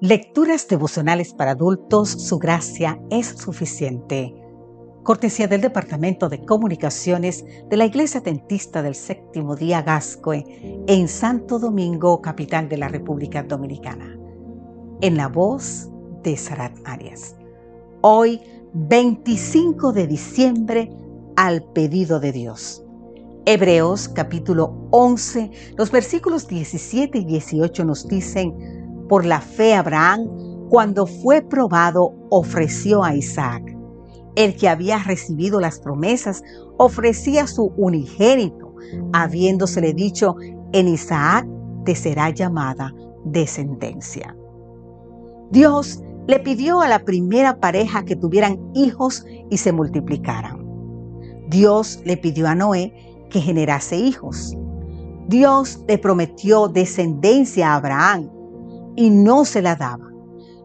Lecturas devocionales para adultos, su gracia es suficiente. Cortesía del Departamento de Comunicaciones de la Iglesia Dentista del Séptimo Día Gascoe en Santo Domingo, capital de la República Dominicana. En la voz de Sarat Arias. Hoy, 25 de diciembre, al pedido de Dios. Hebreos capítulo 11, los versículos 17 y 18 nos dicen, por la fe Abraham, cuando fue probado, ofreció a Isaac. El que había recibido las promesas ofrecía su unigénito, habiéndosele dicho, en Isaac te será llamada descendencia. Dios le pidió a la primera pareja que tuvieran hijos y se multiplicaran. Dios le pidió a Noé que generase hijos. Dios le prometió descendencia a Abraham y no se la daba.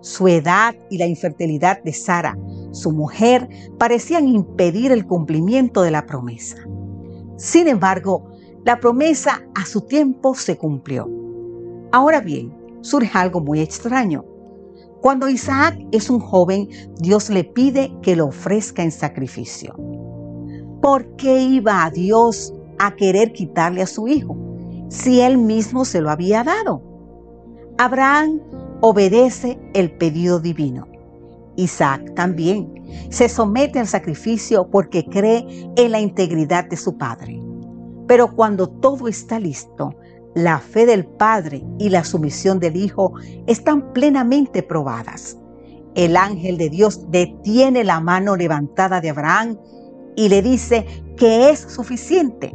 Su edad y la infertilidad de Sara, su mujer, parecían impedir el cumplimiento de la promesa. Sin embargo, la promesa a su tiempo se cumplió. Ahora bien, surge algo muy extraño. Cuando Isaac es un joven, Dios le pide que lo ofrezca en sacrificio. ¿Por qué iba a Dios a querer quitarle a su hijo si él mismo se lo había dado? Abraham obedece el pedido divino. Isaac también se somete al sacrificio porque cree en la integridad de su padre. Pero cuando todo está listo, la fe del padre y la sumisión del hijo están plenamente probadas. El ángel de Dios detiene la mano levantada de Abraham y le dice que es suficiente.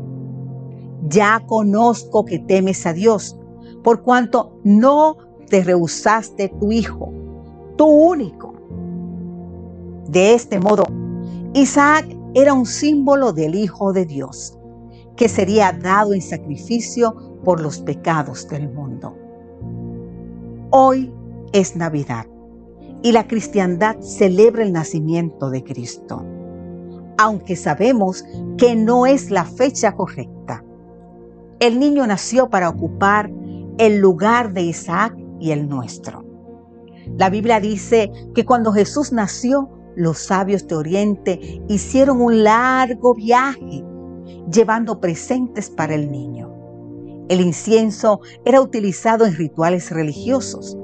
Ya conozco que temes a Dios por cuanto no te rehusaste tu hijo, tu único. De este modo, Isaac era un símbolo del Hijo de Dios, que sería dado en sacrificio por los pecados del mundo. Hoy es Navidad y la cristiandad celebra el nacimiento de Cristo, aunque sabemos que no es la fecha correcta. El niño nació para ocupar el lugar de Isaac y el nuestro. La Biblia dice que cuando Jesús nació, los sabios de Oriente hicieron un largo viaje llevando presentes para el niño. El incienso era utilizado en rituales religiosos.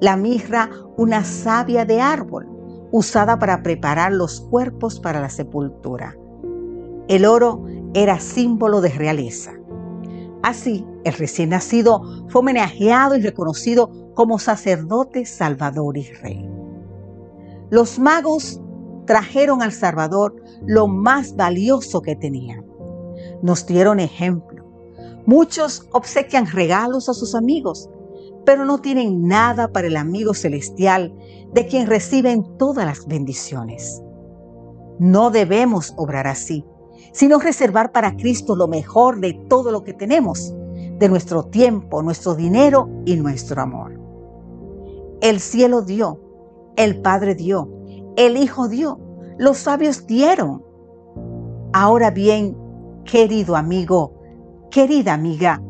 La mirra, una savia de árbol, usada para preparar los cuerpos para la sepultura. El oro era símbolo de realeza. Así, el recién nacido fue homenajeado y reconocido como sacerdote, salvador y rey. Los magos trajeron al Salvador lo más valioso que tenían. Nos dieron ejemplo. Muchos obsequian regalos a sus amigos, pero no tienen nada para el amigo celestial de quien reciben todas las bendiciones. No debemos obrar así sino reservar para Cristo lo mejor de todo lo que tenemos, de nuestro tiempo, nuestro dinero y nuestro amor. El cielo dio, el Padre dio, el Hijo dio, los sabios dieron. Ahora bien, querido amigo, querida amiga,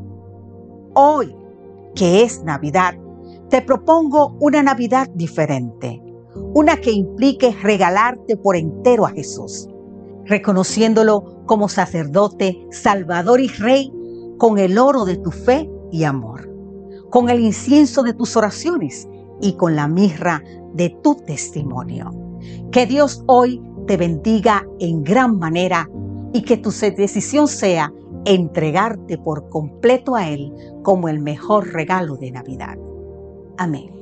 hoy que es Navidad, te propongo una Navidad diferente, una que implique regalarte por entero a Jesús reconociéndolo como sacerdote, salvador y rey, con el oro de tu fe y amor, con el incienso de tus oraciones y con la mirra de tu testimonio. Que Dios hoy te bendiga en gran manera y que tu decisión sea entregarte por completo a Él como el mejor regalo de Navidad. Amén.